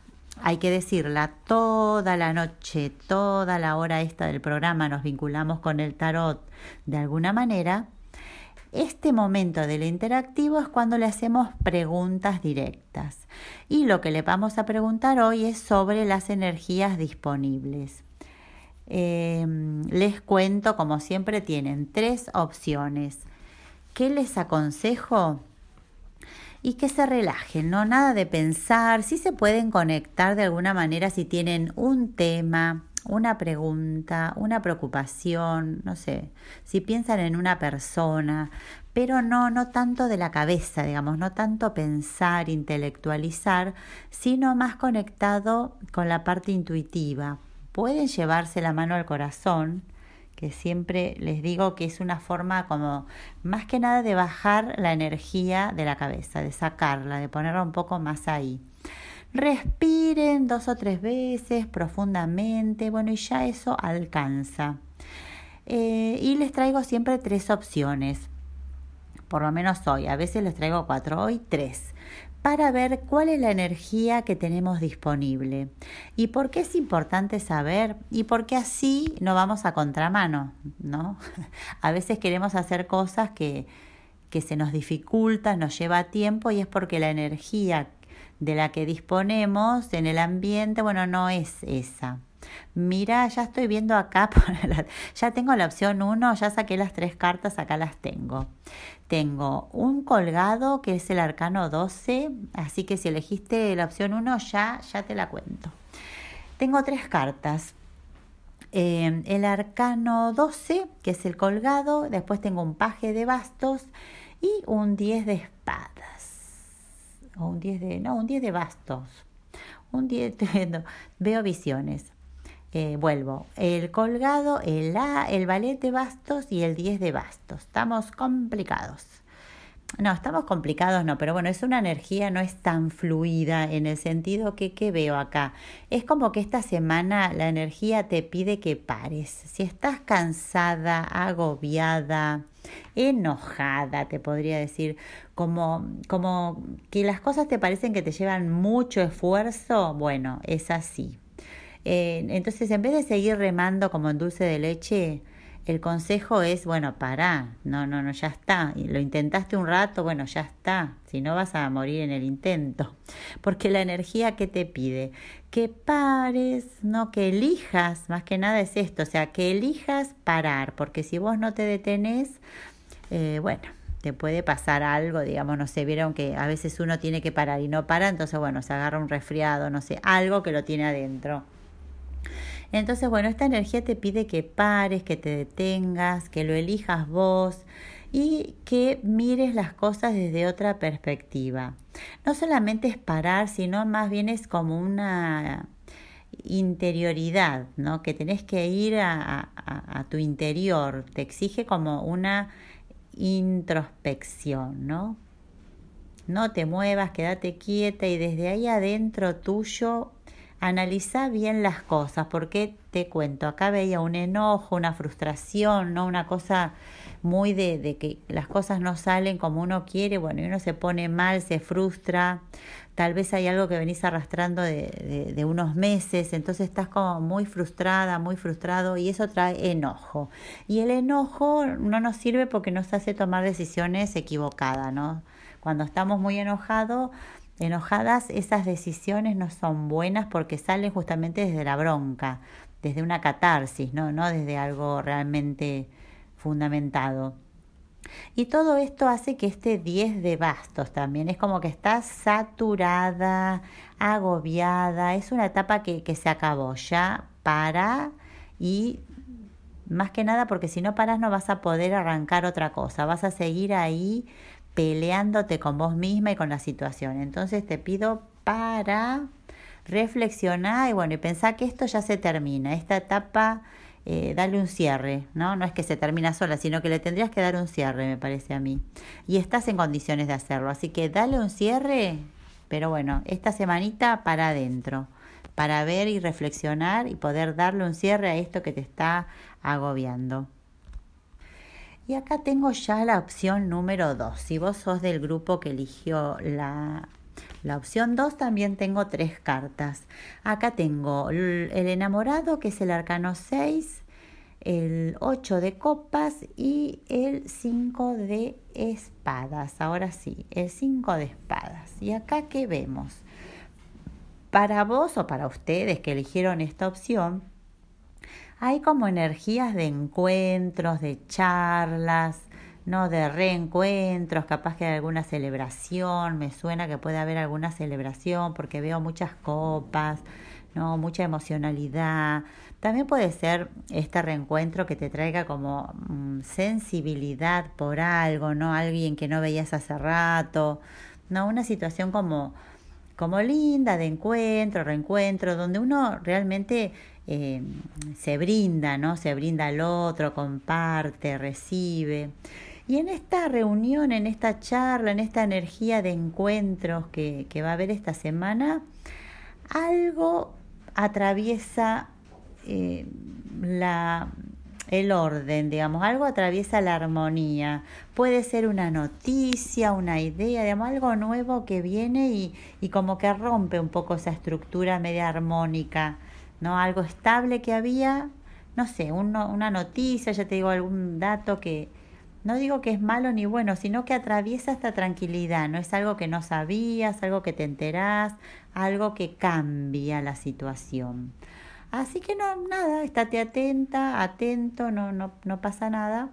hay que decirla, toda la noche, toda la hora esta del programa nos vinculamos con el tarot de alguna manera, este momento del interactivo es cuando le hacemos preguntas directas. Y lo que le vamos a preguntar hoy es sobre las energías disponibles. Em, les cuento, como siempre, tienen tres opciones. ¿Qué les aconsejo? Y que se relajen, no nada de pensar, si se pueden conectar de alguna manera si tienen un tema, una pregunta, una preocupación, no sé, si piensan en una persona, pero no, no tanto de la cabeza, digamos, no tanto pensar, intelectualizar, sino más conectado con la parte intuitiva. Pueden llevarse la mano al corazón, que siempre les digo que es una forma como más que nada de bajar la energía de la cabeza, de sacarla, de ponerla un poco más ahí. Respiren dos o tres veces profundamente, bueno, y ya eso alcanza. Eh, y les traigo siempre tres opciones. por lo menos hoy, a veces les traigo cuatro, hoy tres para ver cuál es la energía que tenemos disponible. ¿Y por qué es importante saber? Y porque así no vamos a contramano, ¿no? A veces queremos hacer cosas que, que se nos dificultan, nos lleva tiempo y es porque la energía de la que disponemos en el ambiente, bueno, no es esa. Mira, ya estoy viendo acá, ya tengo la opción 1, ya saqué las tres cartas, acá las tengo. Tengo un colgado que es el arcano 12, así que si elegiste la opción 1 ya, ya te la cuento. Tengo tres cartas. Eh, el arcano 12, que es el colgado, después tengo un paje de bastos y un 10 de espadas. O un 10 de, no, un 10 de bastos. Un 10, veo visiones. Eh, vuelvo, el colgado, el A, el ballet de bastos y el 10 de bastos. Estamos complicados. No, estamos complicados, no, pero bueno, es una energía, no es tan fluida en el sentido que, ¿qué veo acá? Es como que esta semana la energía te pide que pares. Si estás cansada, agobiada, enojada, te podría decir, como, como que las cosas te parecen que te llevan mucho esfuerzo, bueno, es así. Eh, entonces, en vez de seguir remando como en dulce de leche, el consejo es, bueno, para, no, no, no, ya está. Y lo intentaste un rato, bueno, ya está. Si no vas a morir en el intento. Porque la energía que te pide, que pares, no, que elijas, más que nada es esto, o sea, que elijas parar, porque si vos no te detenés, eh, bueno, te puede pasar algo, digamos, no sé, vieron que a veces uno tiene que parar y no para, entonces, bueno, se agarra un resfriado, no sé, algo que lo tiene adentro. Entonces, bueno, esta energía te pide que pares, que te detengas, que lo elijas vos y que mires las cosas desde otra perspectiva. No solamente es parar, sino más bien es como una interioridad, ¿no? Que tenés que ir a, a tu interior, te exige como una introspección, ¿no? No te muevas, quédate quieta y desde ahí adentro tuyo analiza bien las cosas, porque te cuento, acá veía un enojo, una frustración, ¿no? Una cosa muy de, que las cosas no salen como uno quiere, bueno, y uno se pone mal, se frustra, tal vez hay algo que venís arrastrando de, de, de unos meses, entonces estás como muy frustrada, muy frustrado, y eso trae enojo. Y el enojo no nos sirve porque nos hace tomar decisiones equivocadas, ¿no? Cuando estamos muy enojados, enojadas, esas decisiones no son buenas porque salen justamente desde la bronca, desde una catarsis, no, no desde algo realmente fundamentado. Y todo esto hace que este 10 de bastos también es como que está saturada, agobiada, es una etapa que, que se acabó, ya para y más que nada porque si no paras no vas a poder arrancar otra cosa, vas a seguir ahí peleándote con vos misma y con la situación. Entonces te pido para reflexionar y bueno, y pensar que esto ya se termina, esta etapa, eh, dale un cierre, ¿no? No es que se termina sola, sino que le tendrías que dar un cierre, me parece a mí. Y estás en condiciones de hacerlo, así que dale un cierre, pero bueno, esta semanita para adentro, para ver y reflexionar y poder darle un cierre a esto que te está agobiando. Y acá tengo ya la opción número 2. Si vos sos del grupo que eligió la, la opción 2, también tengo tres cartas. Acá tengo el enamorado, que es el arcano 6, el 8 de copas y el 5 de espadas. Ahora sí, el 5 de espadas. ¿Y acá qué vemos? Para vos o para ustedes que eligieron esta opción, hay como energías de encuentros, de charlas, ¿no? De reencuentros, capaz que hay alguna celebración, me suena que puede haber alguna celebración porque veo muchas copas, ¿no? Mucha emocionalidad. También puede ser este reencuentro que te traiga como mm, sensibilidad por algo, ¿no? Alguien que no veías hace rato, ¿no? Una situación como, como linda de encuentro, reencuentro, donde uno realmente eh, se brinda, ¿no? Se brinda al otro, comparte, recibe. Y en esta reunión, en esta charla, en esta energía de encuentros que, va a haber esta semana, algo atraviesa eh, la, el orden, digamos, algo atraviesa la armonía. Puede ser una noticia, una idea, digamos, algo nuevo que viene y, y como que rompe un poco esa estructura media armónica, ¿no? Algo estable que había, no sé, una noticia, ya te digo, algún dato que, no digo que es malo ni bueno, sino que atraviesa esta tranquilidad, no es algo que no sabías, algo que te enterás, algo que cambia la situación. Así que no, nada, estate atenta, atento, no, no, no pasa nada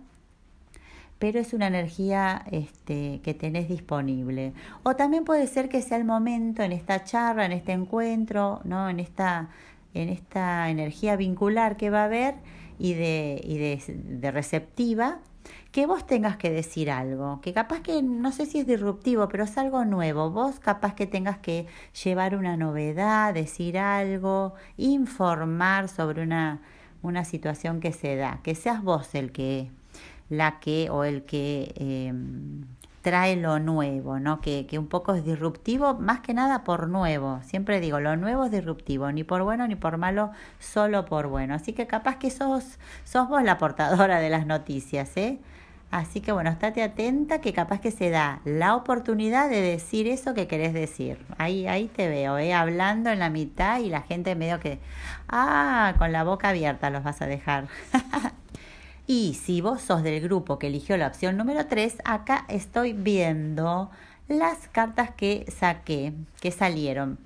pero es una energía este, que tenés disponible. O también puede ser que sea el momento en esta charla, en este encuentro, ¿no? en, esta, en esta energía vincular que va a haber y de, y de, de receptiva, que vos tengas que decir algo, que capaz que no sé si es disruptivo, pero es algo nuevo. Vos capaz que tengas que llevar una novedad, decir algo, informar sobre una, una situación que se da, que seas vos el que, la que o el que em, trae lo nuevo, ¿no? Que, que un poco es disruptivo, más que nada por nuevo. Siempre digo, lo nuevo es disruptivo, ni por bueno ni por malo, solo por bueno. Así que capaz que sos, sos vos la portadora de las noticias, ¿eh? Así que bueno, estate atenta que capaz que se da la oportunidad de decir eso que querés decir. Ahí, ahí te veo, ¿eh? hablando en la mitad y la gente medio que, ah, con la boca abierta los vas a dejar. y si vos sos del grupo que eligió la opción número 3, acá estoy viendo las cartas que saqué, que salieron.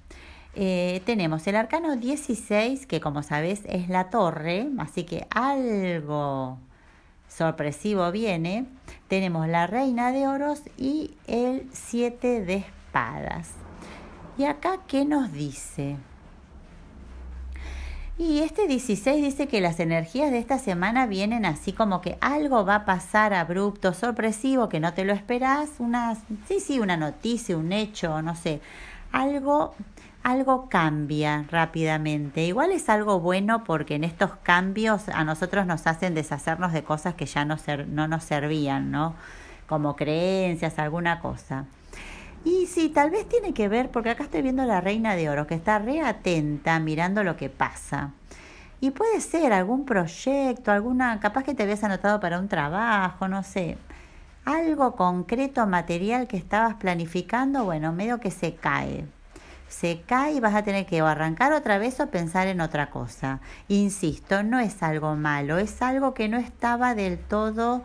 Eh, tenemos el arcano 16, que como sabes es la torre, así que algo sorpresivo viene, tenemos la reina de oros y el siete de espadas. ¿Y acá qué nos dice? Y este 16 dice que las energías de esta semana vienen así como que algo va a pasar abrupto, sorpresivo, que no te lo esperás, una, sí, sí, una noticia, un hecho, no sé, algo algo cambia rápidamente. Igual es algo bueno porque en estos cambios a nosotros nos hacen deshacernos de cosas que ya no, no nos servían, ¿no? Como creencias, alguna cosa. Y sí, tal vez tiene que ver, porque acá estoy viendo a la reina de oro, que está re atenta mirando lo que pasa. Y puede ser algún proyecto, alguna, capaz que te habías anotado para un trabajo, no sé. Algo concreto, material que estabas planificando, bueno, medio que se cae se cae y vas a tener que arrancar otra vez o pensar en otra cosa. Insisto, no es algo malo, es algo que no estaba del todo,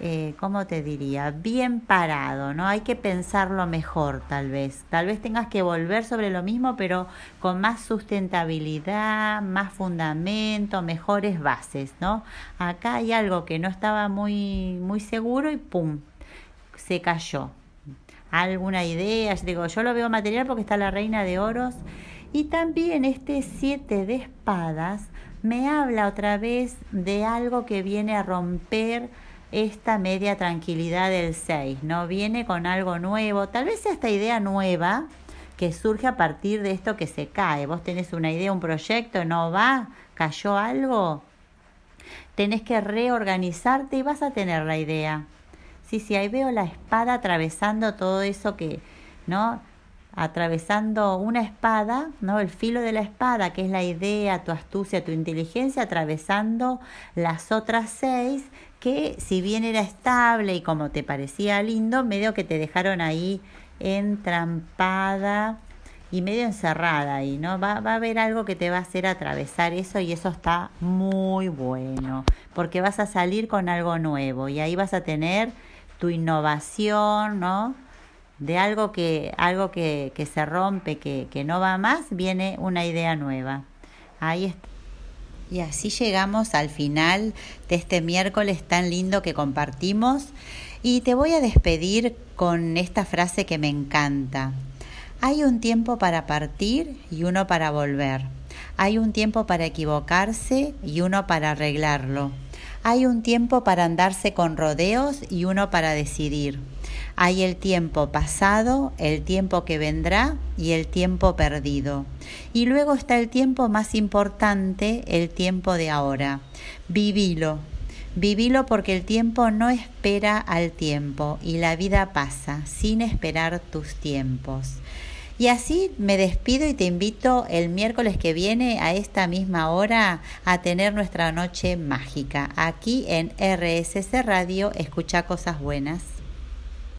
eh, ¿cómo te diría? Bien parado, ¿no? Hay que pensarlo mejor tal vez. Tal vez tengas que volver sobre lo mismo, pero con más sustentabilidad, más fundamento, mejores bases, ¿no? Acá hay algo que no estaba muy, muy seguro y ¡pum! se cayó alguna idea. Digo, yo lo veo material porque está la reina de oros. Y también este siete de espadas me habla otra vez de algo que viene a romper esta media tranquilidad del 6, ¿no? Viene con algo nuevo, tal vez esta idea nueva que surge a partir de esto que se cae. Vos tenés una idea, un proyecto, no va, cayó algo, tenés que reorganizarte y vas a tener la idea. Sí, sí, ahí veo la espada atravesando todo eso que, ¿no? Atravesando una espada, ¿no? El filo de la espada, que es la idea, tu astucia, tu inteligencia, atravesando las otras seis, que si bien era estable y como te parecía lindo, medio que te dejaron ahí entrampada y medio encerrada ahí, ¿no? Va, va, a haber algo que te va a hacer atravesar eso y eso está muy bueno, porque vas a salir con algo nuevo y ahí vas a tener tu innovación, ¿no? De algo que, algo que, que se rompe, que, que no va más, viene una idea nueva. Ahí está. Y así llegamos al final de este miércoles tan lindo que compartimos. Y te voy a despedir con esta frase que me encanta. Hay un tiempo para partir y uno para volver. Hay un tiempo para equivocarse y uno para arreglarlo. Hay un tiempo para andarse con rodeos y uno para decidir. Hay el tiempo pasado, el tiempo que vendrá y el tiempo perdido. Y luego está el tiempo más importante, el tiempo de ahora. Vivilo. Vivilo porque el tiempo no espera al tiempo y la vida pasa sin esperar tus tiempos. Y así me despido y te invito el miércoles que viene a esta misma hora a tener nuestra noche mágica aquí en RSC Radio. Escucha cosas buenas.